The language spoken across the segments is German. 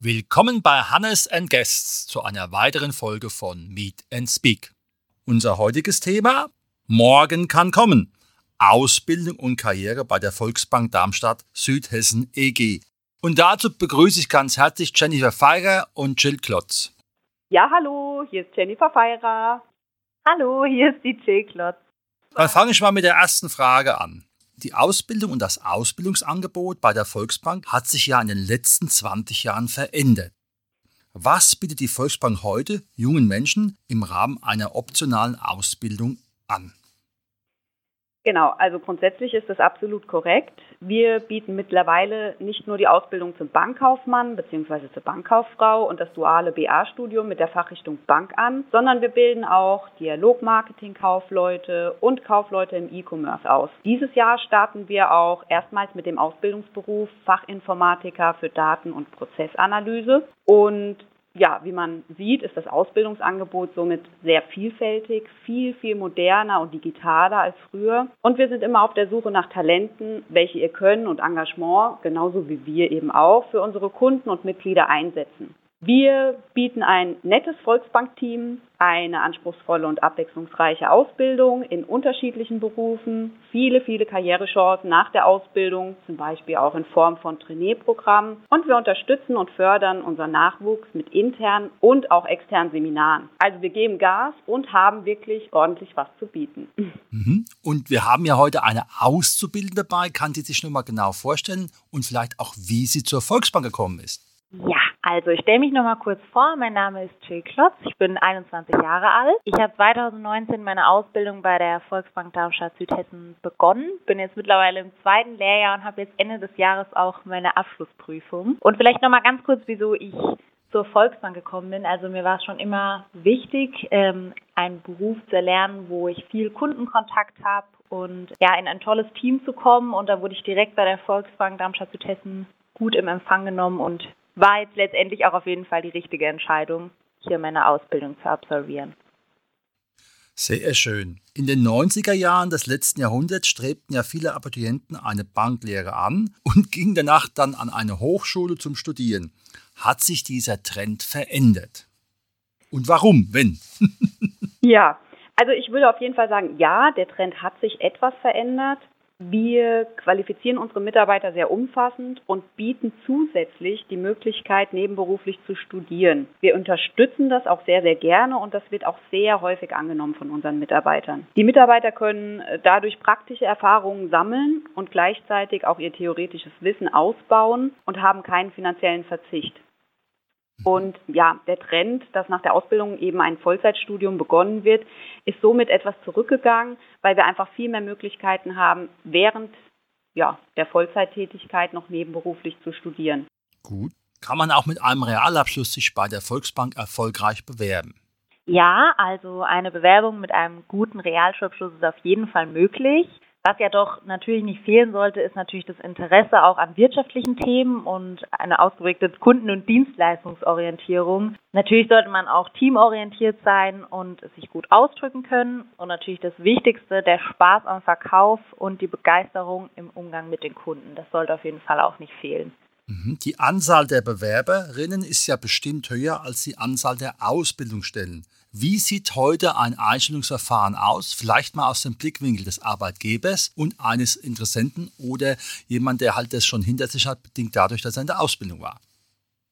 Willkommen bei Hannes and Guests zu einer weiteren Folge von Meet and Speak. Unser heutiges Thema: Morgen kann kommen. Ausbildung und Karriere bei der Volksbank Darmstadt Südhessen EG. Und dazu begrüße ich ganz herzlich Jennifer Feirer und Jill Klotz. Ja, hallo, hier ist Jennifer Feirer. Hallo, hier ist die Jill Klotz. Dann fange ich mal mit der ersten Frage an. Die Ausbildung und das Ausbildungsangebot bei der Volksbank hat sich ja in den letzten 20 Jahren verändert. Was bietet die Volksbank heute jungen Menschen im Rahmen einer optionalen Ausbildung an? Genau, also grundsätzlich ist das absolut korrekt. Wir bieten mittlerweile nicht nur die Ausbildung zum Bankkaufmann bzw. zur Bankkauffrau und das duale BA-Studium mit der Fachrichtung Bank an, sondern wir bilden auch Dialogmarketing-Kaufleute und Kaufleute im E-Commerce aus. Dieses Jahr starten wir auch erstmals mit dem Ausbildungsberuf Fachinformatiker für Daten- und Prozessanalyse und ja, wie man sieht, ist das Ausbildungsangebot somit sehr vielfältig, viel, viel moderner und digitaler als früher. Und wir sind immer auf der Suche nach Talenten, welche ihr Können und Engagement, genauso wie wir eben auch, für unsere Kunden und Mitglieder einsetzen. Wir bieten ein nettes Volksbank-Team, eine anspruchsvolle und abwechslungsreiche Ausbildung in unterschiedlichen Berufen, viele, viele Karrierechancen nach der Ausbildung, zum Beispiel auch in Form von Trainee-Programmen. Und wir unterstützen und fördern unseren Nachwuchs mit internen und auch externen Seminaren. Also wir geben Gas und haben wirklich ordentlich was zu bieten. Mhm. Und wir haben ja heute eine Auszubildende dabei. Kann sie sich nur mal genau vorstellen und vielleicht auch, wie sie zur Volksbank gekommen ist? Also ich stelle mich nochmal kurz vor. Mein Name ist Jill Klotz. Ich bin 21 Jahre alt. Ich habe 2019 meine Ausbildung bei der Volksbank Darmstadt Südhessen begonnen. Bin jetzt mittlerweile im zweiten Lehrjahr und habe jetzt Ende des Jahres auch meine Abschlussprüfung. Und vielleicht nochmal ganz kurz, wieso ich zur Volksbank gekommen bin. Also mir war es schon immer wichtig, ähm, einen Beruf zu erlernen, wo ich viel Kundenkontakt habe und ja, in ein tolles Team zu kommen. Und da wurde ich direkt bei der Volksbank Darmstadt Südhessen gut im Empfang genommen und war jetzt letztendlich auch auf jeden Fall die richtige Entscheidung, hier meine Ausbildung zu absolvieren. Sehr schön. In den 90er Jahren des letzten Jahrhunderts strebten ja viele Abiturienten eine Banklehre an und gingen danach dann an eine Hochschule zum Studieren. Hat sich dieser Trend verändert? Und warum, wenn? ja, also ich würde auf jeden Fall sagen, ja, der Trend hat sich etwas verändert. Wir qualifizieren unsere Mitarbeiter sehr umfassend und bieten zusätzlich die Möglichkeit, nebenberuflich zu studieren. Wir unterstützen das auch sehr, sehr gerne und das wird auch sehr häufig angenommen von unseren Mitarbeitern. Die Mitarbeiter können äh, dadurch praktische Erfahrungen sammeln und gleichzeitig auch ihr theoretisches Wissen ausbauen und haben keinen finanziellen Verzicht. Und ja, der Trend, dass nach der Ausbildung eben ein Vollzeitstudium begonnen wird, ist somit etwas zurückgegangen, weil wir einfach viel mehr Möglichkeiten haben, während ja, der Vollzeittätigkeit noch nebenberuflich zu studieren. Gut. Kann man auch mit einem Realabschluss sich bei der Volksbank erfolgreich bewerben? Ja, also eine Bewerbung mit einem guten Realschulabschluss ist auf jeden Fall möglich. Was ja doch natürlich nicht fehlen sollte, ist natürlich das Interesse auch an wirtschaftlichen Themen und eine ausgeprägte Kunden- und Dienstleistungsorientierung. Natürlich sollte man auch teamorientiert sein und sich gut ausdrücken können. Und natürlich das Wichtigste, der Spaß am Verkauf und die Begeisterung im Umgang mit den Kunden. Das sollte auf jeden Fall auch nicht fehlen. Mhm. Die Anzahl der Bewerberinnen ist ja bestimmt höher als die Anzahl der Ausbildungsstellen. Wie sieht heute ein Einstellungsverfahren aus? Vielleicht mal aus dem Blickwinkel des Arbeitgebers und eines Interessenten oder jemand, der halt das schon hinter sich hat, bedingt dadurch, dass er in der Ausbildung war.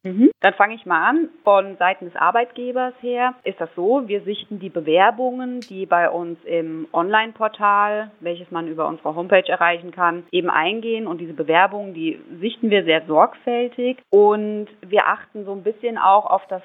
Mhm. Dann fange ich mal an. Von Seiten des Arbeitgebers her ist das so, wir sichten die Bewerbungen, die bei uns im Online-Portal, welches man über unsere Homepage erreichen kann, eben eingehen. Und diese Bewerbungen, die sichten wir sehr sorgfältig. Und wir achten so ein bisschen auch auf das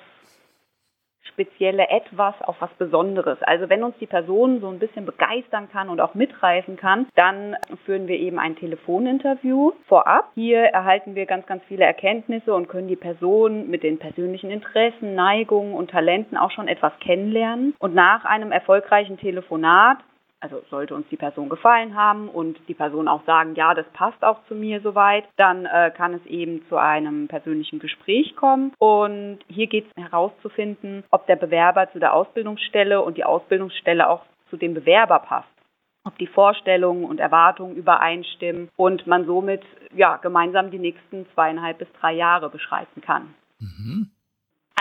spezielle Etwas auf was Besonderes. Also wenn uns die Person so ein bisschen begeistern kann und auch mitreißen kann, dann führen wir eben ein Telefoninterview vorab. Hier erhalten wir ganz, ganz viele Erkenntnisse und können die Person mit den persönlichen Interessen, Neigungen und Talenten auch schon etwas kennenlernen. Und nach einem erfolgreichen Telefonat Also sollte uns die Person gefallen haben und die Person auch sagen, ja, das passt auch zu mir soweit, dann äh, kann es eben zu einem persönlichen Gespräch kommen. Und hier geht es herauszufinden, ob der Bewerber zu der Ausbildungsstelle und die Ausbildungsstelle auch zu dem Bewerber passt ob die Vorstellungen und Erwartungen übereinstimmen und man somit ja gemeinsam die nächsten zweieinhalb bis drei Jahre beschreiten kann. Mhm.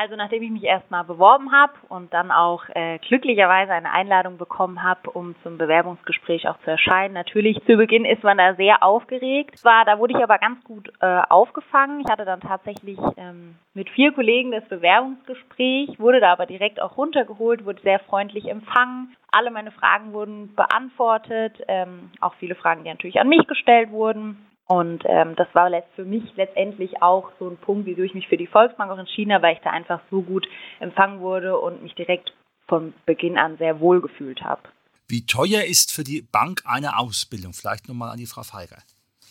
Also nachdem ich mich erstmal beworben habe und dann auch äh, glücklicherweise eine Einladung bekommen habe, um zum Bewerbungsgespräch auch zu erscheinen. Natürlich zu Beginn ist man da sehr aufgeregt. War, da wurde ich aber ganz gut äh, aufgefangen. Ich hatte dann tatsächlich ähm, mit vier Kollegen das Bewerbungsgespräch, wurde da aber direkt auch runtergeholt, wurde sehr freundlich empfangen. Alle meine Fragen wurden beantwortet, ähm, auch viele Fragen, die natürlich an mich gestellt wurden. Und ähm, das war für mich letztendlich auch so ein Punkt, wieso ich mich für die Volksbank auch entschieden habe, weil ich da einfach so gut empfangen wurde und mich direkt von Beginn an sehr wohl gefühlt habe. Wie teuer ist für die Bank eine Ausbildung? Vielleicht nochmal an die Frau Feiger.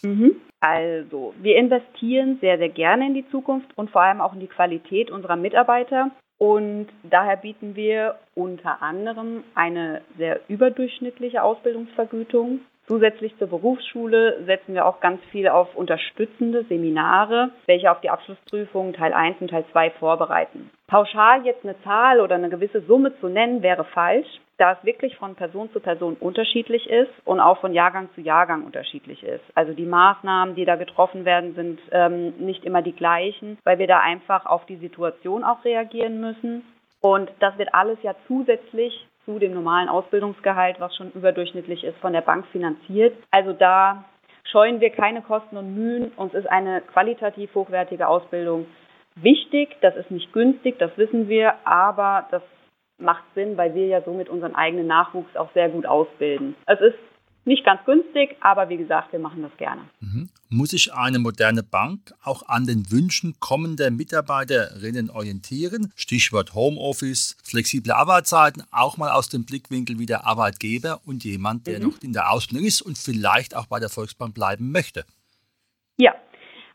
Mhm. Also, wir investieren sehr, sehr gerne in die Zukunft und vor allem auch in die Qualität unserer Mitarbeiter. Und daher bieten wir unter anderem eine sehr überdurchschnittliche Ausbildungsvergütung Zusätzlich zur Berufsschule setzen wir auch ganz viel auf unterstützende Seminare, welche auf die Abschlussprüfungen Teil 1 und Teil 2 vorbereiten. Pauschal jetzt eine Zahl oder eine gewisse Summe zu nennen, wäre falsch, da es wirklich von Person zu Person unterschiedlich ist und auch von Jahrgang zu Jahrgang unterschiedlich ist. Also die Maßnahmen, die da getroffen werden, sind ähm, nicht immer die gleichen, weil wir da einfach auf die Situation auch reagieren müssen. Und das wird alles ja zusätzlich zu dem normalen Ausbildungsgehalt, was schon überdurchschnittlich ist, von der Bank finanziert. Also da scheuen wir keine Kosten und Mühen. Uns ist eine qualitativ hochwertige Ausbildung wichtig. Das ist nicht günstig, das wissen wir, aber das macht Sinn, weil wir ja somit unseren eigenen Nachwuchs auch sehr gut ausbilden. Es ist nicht ganz günstig, aber wie gesagt, wir machen das gerne. Mhm. Muss sich eine moderne Bank auch an den Wünschen kommender Mitarbeiterinnen orientieren? Stichwort Homeoffice, flexible Arbeitszeiten, auch mal aus dem Blickwinkel wie der Arbeitgeber und jemand, der mhm. noch in der Ausbildung ist und vielleicht auch bei der Volksbank bleiben möchte. Ja,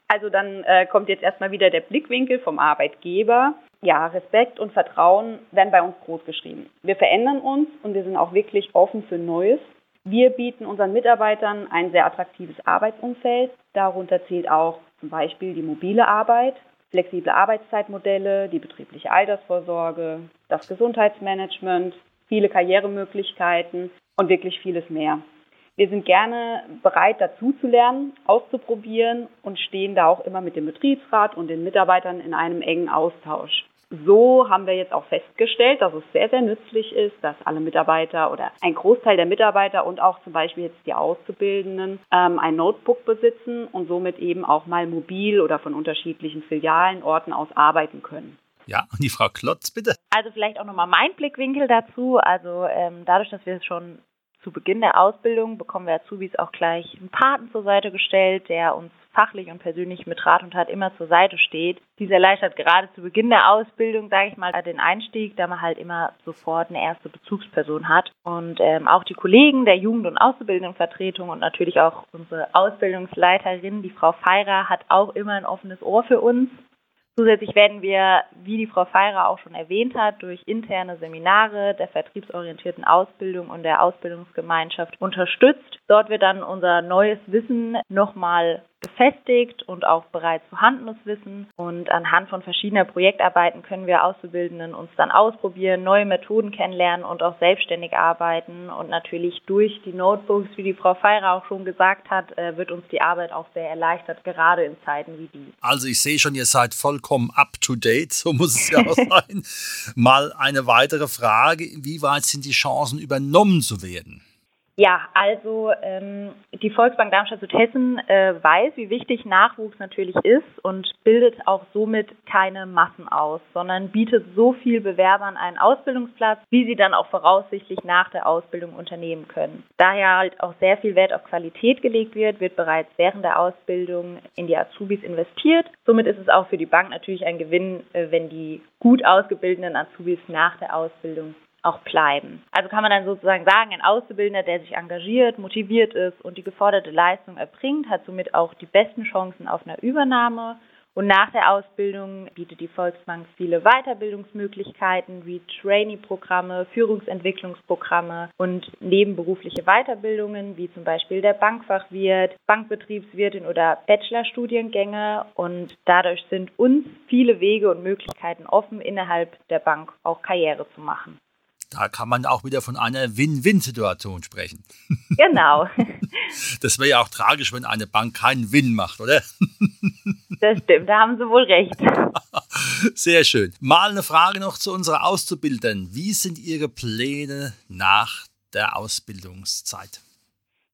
also dann äh, kommt jetzt erstmal wieder der Blickwinkel vom Arbeitgeber. Ja, Respekt und Vertrauen werden bei uns groß geschrieben. Wir verändern uns und wir sind auch wirklich offen für Neues. Wir bieten unseren Mitarbeitern ein sehr attraktives Arbeitsumfeld. Darunter zählt auch zum Beispiel die mobile Arbeit, flexible Arbeitszeitmodelle, die betriebliche Altersvorsorge, das Gesundheitsmanagement, viele Karrieremöglichkeiten und wirklich vieles mehr. Wir sind gerne bereit, dazu zu lernen, auszuprobieren und stehen da auch immer mit dem Betriebsrat und den Mitarbeitern in einem engen Austausch so haben wir jetzt auch festgestellt, dass es sehr, sehr nützlich ist, dass alle Mitarbeiter oder ein Großteil der Mitarbeiter und auch zum Beispiel jetzt die Auszubildenden ähm, ein Notebook besitzen und somit eben auch mal mobil oder von unterschiedlichen Filialen, Orten aus arbeiten können. Ja, und die Frau Klotz, bitte. Also vielleicht auch nochmal mein Blickwinkel dazu. Also ähm, dadurch, dass wir es schon zu Beginn der Ausbildung bekommen wir Azubis auch gleich einen Paten zur Seite gestellt, der uns fachlich und persönlich mit Rat und Tat immer zur Seite steht. Dies erleichtert gerade zu Beginn der Ausbildung, sage ich mal, den Einstieg, da man halt immer sofort eine erste Bezugsperson hat. Und ähm, auch die Kollegen der Jugend- und Auszubildendenvertretung und natürlich auch unsere Ausbildungsleiterin, die Frau Feirer, hat auch immer ein offenes Ohr für uns. Zusätzlich werden wir, wie die Frau Feirer auch schon erwähnt hat, durch interne Seminare der vertriebsorientierten Ausbildung und der Ausbildungsgemeinschaft unterstützt. Dort wird dann unser neues Wissen nochmal gefestigt und auch bereits vorhandenes Wissen. Und anhand von verschiedener Projektarbeiten können wir Auszubildenden uns dann ausprobieren, neue Methoden kennenlernen und auch selbstständig arbeiten. Und natürlich durch die Notebooks, wie die Frau Feirer auch schon gesagt hat, äh, wird uns die Arbeit auch sehr erleichtert, gerade in Zeiten wie die. Also ich sehe schon, ihr seid vollkommen up-to-date, so muss es ja auch sein. Mal eine weitere Frage, wie weit sind die Chancen übernommen zu werden? Ja, also ähm, die Volksbank Darmstadt-Südhessen äh, weiß, wie wichtig Nachwuchs natürlich ist und bildet auch somit keine Massen aus, sondern bietet so viel Bewerbern einen Ausbildungsplatz, wie sie dann auch voraussichtlich nach der Ausbildung unternehmen können. Daher halt auch sehr viel Wert auf Qualität gelegt wird, wird bereits während der Ausbildung in die Azubis investiert. Somit ist es auch für die Bank natürlich ein Gewinn, äh, wenn die gut ausgebildeten Azubis nach der Ausbildung auch bleiben. Also kann man dann sozusagen sagen, ein Auszubildender, der sich engagiert, motiviert ist und die geforderte Leistung erbringt, hat somit auch die besten Chancen auf eine Übernahme Und nach der Ausbildung bietet die Volksbank viele Weiterbildungsmöglichkeiten wie Trainee-Programme, Führungsentwicklungsprogramme und nebenberufliche Weiterbildungen wie zum Beispiel der Bankfachwirt, Bankbetriebswirtin oder Bachelorstudiengänge. Und dadurch sind uns viele Wege und Möglichkeiten offen, innerhalb der Bank auch Karriere zu machen. Da kann man auch wieder von einer Win-Win-Situation sprechen. Genau. Das wäre ja auch tragisch, wenn eine Bank keinen Win macht, oder? Das stimmt, da haben Sie wohl recht. Sehr schön. Mal eine Frage noch zu unserer Auszubildenden. Wie sind Ihre Pläne nach der Ausbildungszeit?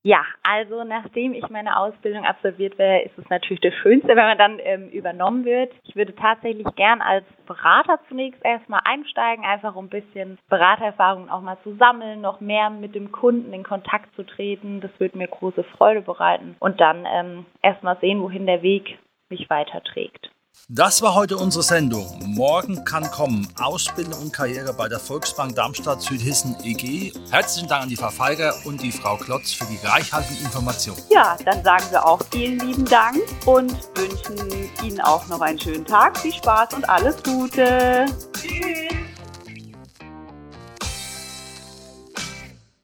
Ja, also nachdem ich meine Ausbildung absolviert wäre, ist es natürlich das Schönste, wenn man dann ähm, übernommen wird. Ich würde tatsächlich gern als Berater zunächst erstmal einsteigen, einfach um ein bisschen Beratererfahrung auch mal zu sammeln, noch mehr mit dem Kunden in Kontakt zu treten. Das würde mir große Freude bereiten und dann ähm, erstmal sehen, wohin der Weg mich weiterträgt. Das war heute unsere Sendung. Morgen kann kommen. Ausbildung und Karriere bei der Volksbank Darmstadt Südhessen EG. Herzlichen Dank an die Frau Feiger und die Frau Klotz für die reichhaltigen Informationen. Ja, dann sagen wir auch vielen lieben Dank und wünschen Ihnen auch noch einen schönen Tag. Viel Spaß und alles Gute. Tschüss.